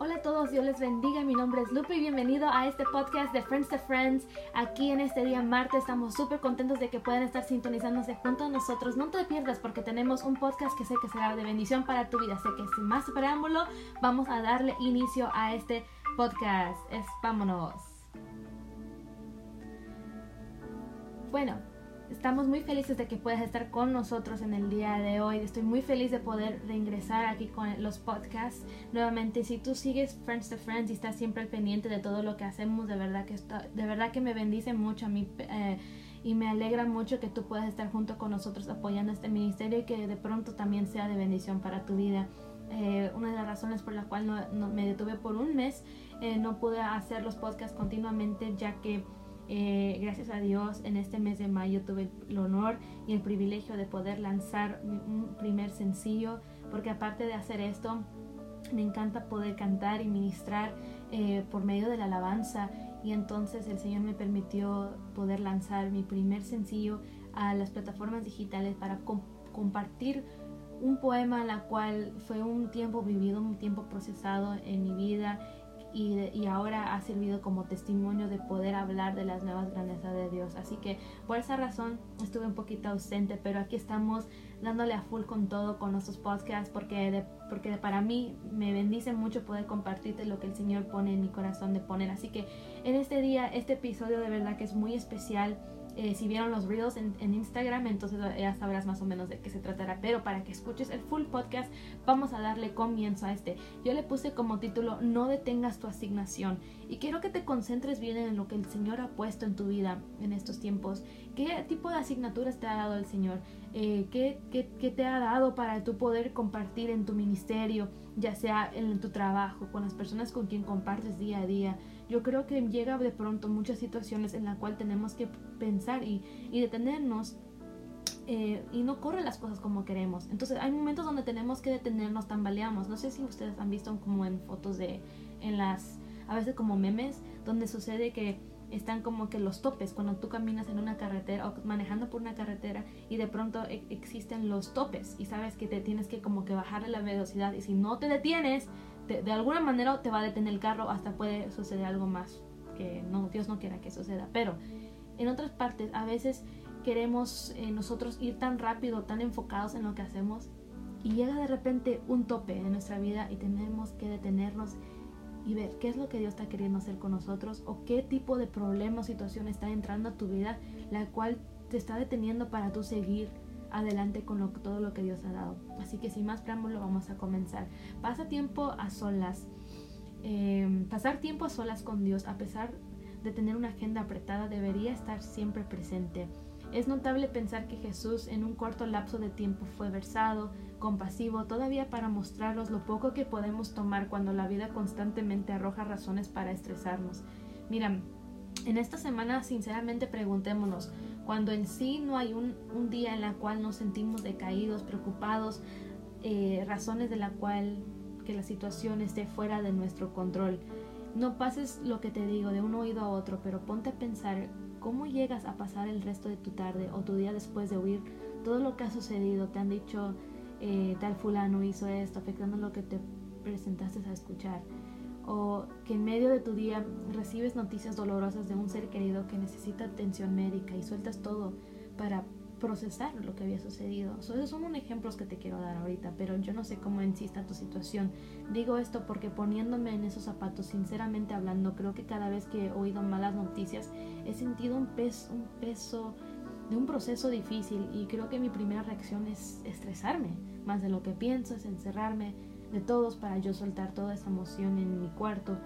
Hola a todos, Dios les bendiga. Mi nombre es Lupe y bienvenido a este podcast de Friends to Friends. Aquí en este día martes estamos súper contentos de que puedan estar sintonizándose junto a nosotros. No te pierdas porque tenemos un podcast que sé que será de bendición para tu vida. Sé que sin más preámbulo vamos a darle inicio a este podcast. Vámonos. Bueno, Estamos muy felices de que puedas estar con nosotros en el día de hoy. Estoy muy feliz de poder reingresar aquí con los podcasts. Nuevamente, si tú sigues Friends to Friends y estás siempre al pendiente de todo lo que hacemos, de verdad que, de verdad que me bendice mucho a mí. Eh, y me alegra mucho que tú puedas estar junto con nosotros apoyando este ministerio y que de pronto también sea de bendición para tu vida. Eh, una de las razones por la cual no, me detuve por un mes, eh, no pude hacer los podcasts continuamente ya que eh, gracias a Dios, en este mes de mayo tuve el honor y el privilegio de poder lanzar un primer sencillo, porque aparte de hacer esto, me encanta poder cantar y ministrar eh, por medio de la alabanza. Y entonces el Señor me permitió poder lanzar mi primer sencillo a las plataformas digitales para compartir un poema la cual fue un tiempo vivido, un tiempo procesado en mi vida y, ahora ha servido como testimonio de poder hablar de las nuevas grandezas de Dios. Así que por esa razón estuve un poquito ausente, pero aquí estamos dándole a full con todo con nuestros podcasts porque, porque para mí me bendice mucho poder compartirte lo que el Señor pone en mi corazón de poner. Así que en este día, este episodio de verdad que es muy especial eh, si vieron los reels en, Instagram, entonces ya sabrás más o menos de qué se tratará. Pero para que escuches el full podcast, vamos a darle comienzo a este. Yo le puse como título No detengas tu asignación. Y quiero que te concentres bien en lo que el Señor ha puesto en tu vida en estos tiempos. ¿Qué tipo de asignaturas te ha dado el Señor? Eh, ¿qué, qué, qué te ha dado para tu poder compartir en tu ministerio, ya sea en tu trabajo, con las personas con quien compartes día a día? yo creo que llega de pronto muchas situaciones en las cuales tenemos que pensar y, detenernos eh, y no corren las cosas como queremos. Entonces hay momentos donde tenemos que detenernos, tambaleamos. No sé si ustedes han visto como en fotos de, en las, a veces como memes, donde sucede que están como que los topes cuando tú caminas en una carretera o manejando por una carretera y de pronto e, existen los topes y sabes que te tienes que como que bajarle la velocidad y si no te detienes de alguna manera te va a detener el carro, hasta puede suceder algo más que no, Dios no quiera que suceda. Pero en otras partes, a veces queremos eh, nosotros ir tan rápido, tan enfocados en lo que hacemos y llega de repente un tope en nuestra vida y tenemos que detenernos y ver qué es lo que Dios está queriendo hacer con nosotros o qué tipo de problema o situación está entrando a tu vida, la cual te está deteniendo para tú seguir adelante con todo lo que Dios ha dado. Así que sin más preámbulo vamos a comenzar. Pasa tiempo a solas. Em, pasar tiempo a solas con Dios, a pesar de tener una agenda apretada, debería estar siempre presente. Es notable pensar que Jesús en un corto lapso de tiempo fue versado, compasivo, todavía para mostrarnos lo poco que podemos tomar cuando la vida constantemente arroja razones para estresarnos. Mira, en esta semana sinceramente preguntémonos, cuando en sí no hay un, día en la cual nos sentimos decaídos, preocupados, eh, razones de la cual que la situación esté fuera de nuestro control. No pases lo que te digo de un oído a otro, pero ponte a pensar cómo llegas a pasar el resto de tu tarde o tu día después de oír todo lo que ha sucedido. Te han dicho eh, tal fulano hizo esto, afectando lo que te presentaste a escuchar o que en medio de tu día recibes noticias dolorosas de un ser querido que necesita atención médica y sueltas todo para procesar lo que había sucedido. esos son unos ejemplos que te quiero dar ahorita, pero yo no sé cómo insista tu situación. Digo esto porque poniéndome en esos zapatos, sinceramente hablando, creo que cada vez que he oído malas noticias he sentido un peso, un peso de un proceso difícil y creo que mi primera reacción es estresarme, más de lo que pienso es encerrarme, de todos para yo soltar toda esa emoción en mi cuarto.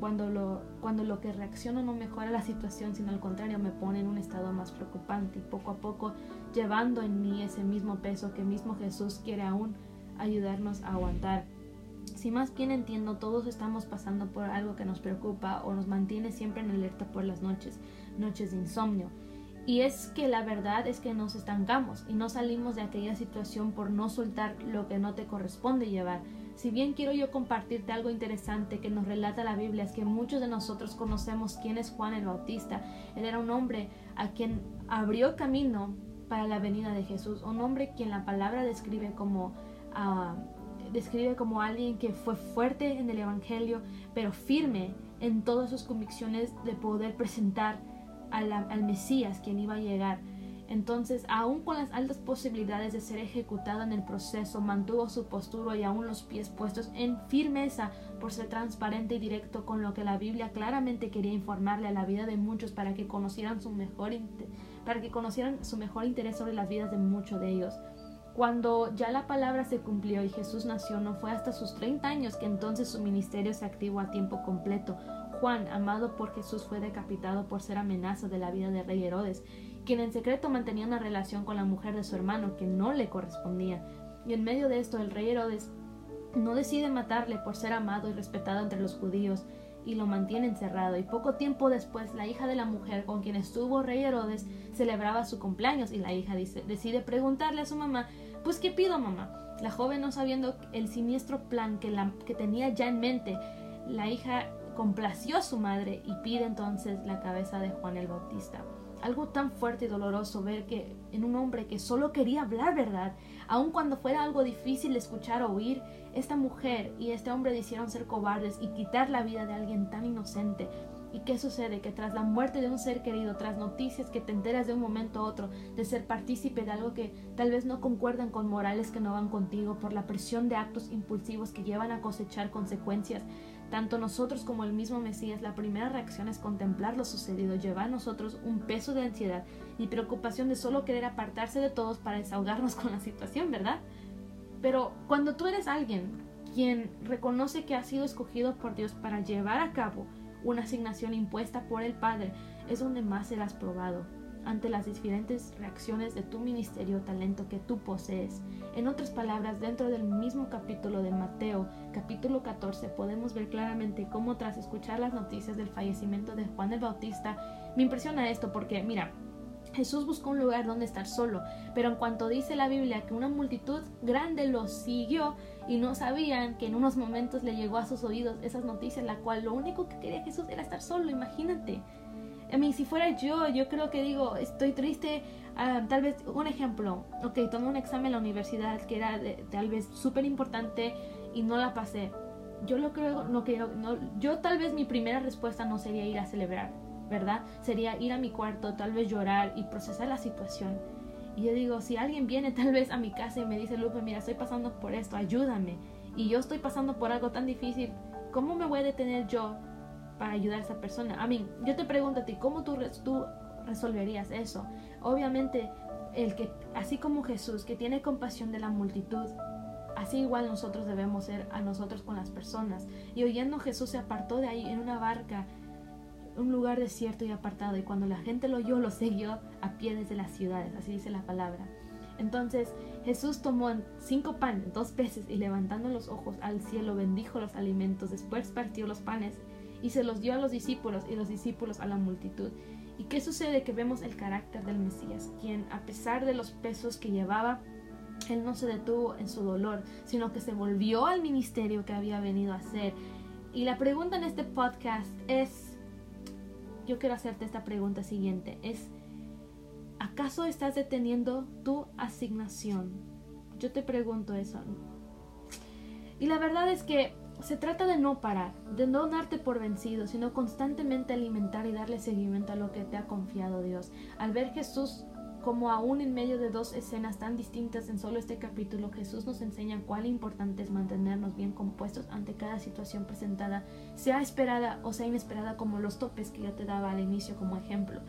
Cuando lo, cuando lo que reacciono no mejora la situación, sino al contrario me pone en un estado más preocupante y poco a poco llevando en mí ese mismo peso que mismo Jesús quiere aún ayudarnos a aguantar. Si más bien entiendo, todos estamos pasando por algo que nos preocupa o nos mantiene siempre en alerta por las noches, noches de insomnio. Y es que la verdad es que nos estancamos y no salimos de aquella situación por no soltar lo que no te corresponde llevar, si bien quiero yo compartirte algo interesante que nos relata la Biblia, es que muchos de nosotros conocemos quién es Juan el Bautista. Él era un hombre a quien abrió camino para la venida de Jesús, un hombre quien la palabra describe como ah, describe como alguien que fue fuerte en el Evangelio, pero firme en todas sus convicciones de poder presentar al Mesías, quien iba a llegar. Entonces, aún con las altas posibilidades de ser ejecutado en el proceso, mantuvo su postura y aún los pies puestos en firmeza por ser transparente y directo con lo que la Biblia claramente quería informarle a la vida de muchos para que conocieran su mejor para que conocieran su mejor interés sobre las vidas de muchos de ellos. Cuando ya la palabra se cumplió y Jesús nació, no fue hasta sus 30 años que entonces su ministerio se activó a tiempo completo. Juan, amado por Jesús, fue decapitado por ser amenaza de la vida de rey Herodes quien en secreto mantenía una relación con la mujer de su hermano que no le correspondía. Y en medio de esto el rey Herodes no decide matarle por ser amado y respetado entre los judíos y lo mantiene encerrado. Y poco tiempo después, la hija de la mujer con quien estuvo rey Herodes celebraba su cumpleaños y la hija dice, decide preguntarle a su mamá, pues ¿qué pido mamá? La joven no sabiendo el siniestro plan que, la, que tenía ya en mente, la hija complació a su madre y pide entonces la cabeza de Juan el Bautista algo tan fuerte y doloroso ver que en un hombre que solo quería hablar verdad, aun cuando fuera algo difícil de escuchar o oír, esta mujer y este hombre decidieron ser cobardes y quitar la vida de alguien tan inocente. ¿Y qué sucede? Que tras la muerte de un ser querido, tras noticias que te enteras de un momento a otro, de ser partícipe de algo que tal vez no concuerdan con morales que no van contigo, por la presión de actos impulsivos que llevan a cosechar consecuencias, tanto nosotros como el mismo Mesías, la primera reacción es contemplar lo sucedido, lleva a nosotros un peso de ansiedad y preocupación de solo querer apartarse de todos para desahogarnos con la situación, ¿verdad? Pero cuando tú eres alguien quien reconoce que ha sido escogido por Dios para llevar a cabo una asignación impuesta por el Padre, es donde más serás probado ante las diferentes reacciones de tu ministerio talento que tú posees. En otras palabras, dentro del mismo capítulo de Mateo, capítulo 14, podemos ver claramente cómo tras escuchar las noticias del fallecimiento de Juan el Bautista, me impresiona esto porque, mira, Jesús buscó un lugar donde estar solo, pero en cuanto dice la Biblia que una multitud grande lo siguió y no sabían que en unos momentos le llegó a sus oídos esas noticias, la cual lo único que quería Jesús era estar solo, imagínate. A mí, si fuera yo, yo creo que digo, estoy triste. Ah, tal vez, un ejemplo, ok, tomé un examen en la universidad que era tal vez súper importante y no la pasé. Yo lo creo, no quiero, no, yo tal vez mi primera respuesta no sería ir a celebrar, ¿verdad? Sería ir a mi cuarto, tal vez llorar y procesar la situación. Y yo digo, si alguien viene tal vez a mi casa y me dice, Lupe, mira, estoy pasando por esto, ayúdame. Y yo estoy pasando por algo tan difícil, ¿cómo me voy a detener yo para ayudar a esa persona. A mí, yo te pregunto a ti, ¿cómo tú, resolverías eso? Obviamente, el que, así como Jesús, que tiene compasión de la multitud, así igual nosotros debemos ser a nosotros con las personas. Y oyendo Jesús se apartó de ahí en una barca, un lugar desierto y apartado, y cuando la gente lo oyó, lo siguió a pie desde las ciudades, así dice la palabra. Entonces Jesús tomó cinco panes, dos peces, y levantando los ojos al cielo bendijo los alimentos, después partió los panes y se los dio a los discípulos y los discípulos a la multitud. ¿Y qué sucede? Que vemos el carácter del Mesías, quien a pesar de los pesos que llevaba, él no se detuvo en su dolor, sino que se volvió al ministerio que había venido a hacer. Y la pregunta en este podcast es, yo quiero hacerte esta pregunta siguiente, es, ¿acaso estás deteniendo tu asignación? Yo te pregunto eso. Y la verdad es que se trata de no parar, de no darte por vencido, sino constantemente alimentar y darle seguimiento a lo que te ha confiado Dios. Al ver Jesús como aún en medio de dos escenas tan distintas en solo este capítulo, Jesús nos enseña cuán importante es mantenernos bien compuestos ante cada situación presentada, sea esperada o sea inesperada como los topes que ya te daba al inicio como ejemplo.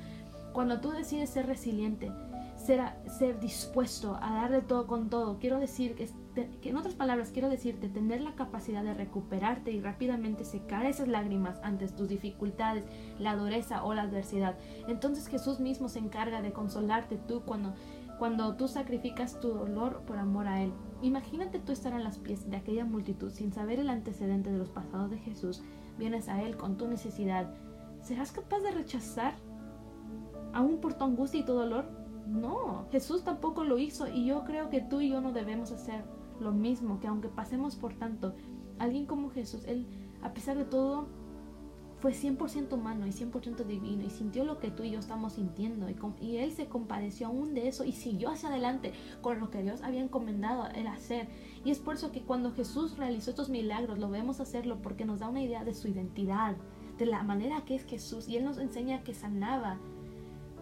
Cuando tú decides ser resiliente, ser, ser dispuesto a darle todo con todo, quiero decir que que en otras palabras quiero decirte, tener la capacidad de recuperarte y rápidamente secar esas lágrimas ante tus dificultades, la dureza o la adversidad. Entonces Jesús mismo se encarga de consolarte tú cuando, cuando tú sacrificas tu dolor por amor a Él. Imagínate tú estar a las pies de aquella multitud sin saber el antecedente de los pasados de Jesús. Vienes a Él con tu necesidad. ¿Serás capaz de rechazar aún por tu angustia y tu dolor? No, Jesús tampoco lo hizo y yo creo que tú y yo no debemos hacer lo mismo, que aunque pasemos por tanto, alguien como Jesús, Él, a pesar de todo, fue 100% humano y 100% divino y sintió lo que tú y yo estamos sintiendo y, él se compadeció aún de eso y siguió hacia adelante con lo que Dios había encomendado él hacer. Y es por eso que cuando Jesús realizó estos milagros lo vemos hacerlo porque nos da una idea de su identidad, de la manera que es Jesús y él nos enseña que sanaba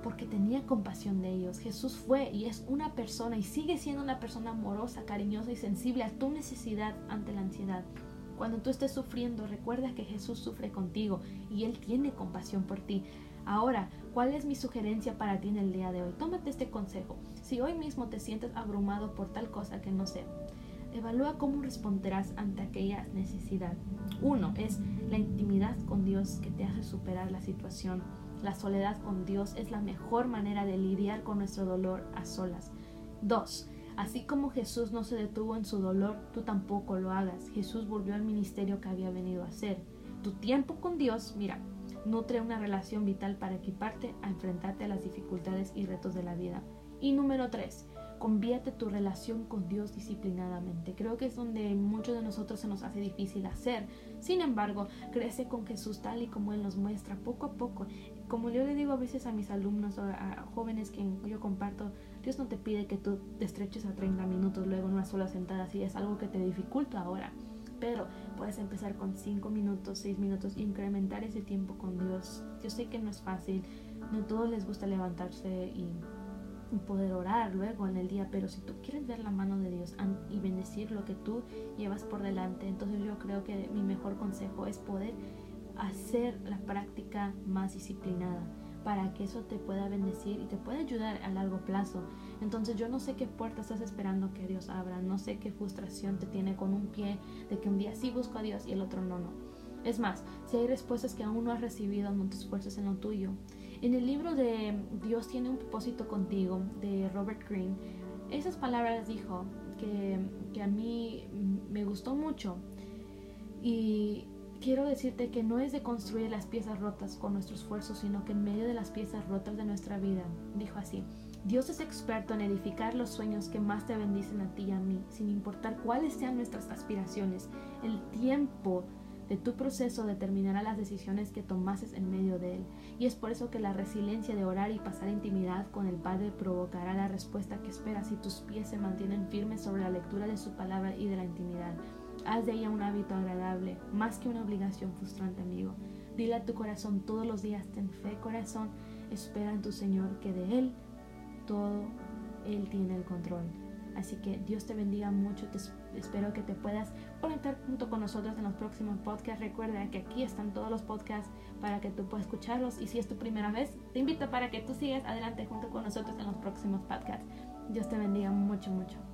porque tenía compasión de ellos. Jesús fue y es una persona y sigue siendo una persona amorosa, cariñosa y sensible a tu necesidad ante la ansiedad. Cuando tú estés sufriendo, recuerda que Jesús sufre contigo y Él tiene compasión por ti. Ahora, ¿cuál es mi sugerencia para ti en el día de hoy? Tómate este consejo. Si hoy mismo te sientes abrumado por tal cosa que no sé, evalúa cómo responderás ante aquella necesidad. Uno es la intimidad con Dios que te hace superar la situación la soledad con Dios es la mejor manera de lidiar con nuestro dolor a solas. 2. Así como Jesús no se detuvo en su dolor, tú tampoco lo hagas. Jesús volvió al ministerio que había venido a hacer. Tu tiempo con Dios, mira, nutre una relación vital para equiparte a enfrentarte a las dificultades y retos de la vida. Y número 3. Convierte tu relación con Dios disciplinadamente. Creo que es donde muchos de nosotros se nos hace difícil hacer. Sin embargo, crece con Jesús tal y como Él nos muestra poco a poco. Como yo le digo a veces a mis alumnos o a jóvenes que yo comparto, Dios no te pide que tú te estreches a 30 minutos luego en una sola sentada, si es algo que te dificulta ahora. Pero puedes empezar con 5 minutos, 6 minutos incrementar ese tiempo con Dios. Yo sé que no es fácil, no a todos les gusta levantarse y poder orar luego en el día, pero si tú quieres ver la mano de Dios y bendecir lo que tú llevas por delante, entonces yo creo que mi mejor consejo es poder hacer la práctica más disciplinada para que eso te pueda bendecir y te pueda ayudar a largo plazo. Entonces yo no sé qué puerta estás esperando que Dios abra, no sé qué frustración te tiene con un pie de que un día sí busco a Dios y el otro no, no. Es más, si hay respuestas que aún no has recibido, no te esfuerces en lo tuyo. En el libro de Dios tiene un propósito contigo, de Robert Greene, esas palabras dijo que, que a mí me gustó mucho. Y quiero decirte que no es de construir las piezas rotas con nuestro esfuerzo, sino que en medio de las piezas rotas de nuestra vida, dijo así, Dios es experto en edificar los sueños que más te bendicen a ti y a mí, sin importar cuáles sean nuestras aspiraciones. El tiempo de tu proceso determinará las decisiones que tomases en medio de él. Y es por eso que la resiliencia de orar y pasar intimidad con el Padre provocará la respuesta que esperas si tus pies se mantienen firmes sobre la lectura de su palabra y de la intimidad. Haz de ella un hábito agradable, más que una obligación frustrante, amigo. Dile a tu corazón todos los días, ten fe, corazón, espera en tu Señor, que de Él todo Él tiene el control. Así que Dios te bendiga mucho. Te espero que te puedas conectar junto con nosotros en los próximos podcasts. Recuerda que aquí están todos los podcasts para que tú puedas escucharlos. Y si es tu primera vez, te invito para que tú sigas adelante junto con nosotros en los próximos podcasts. Dios te bendiga mucho, mucho.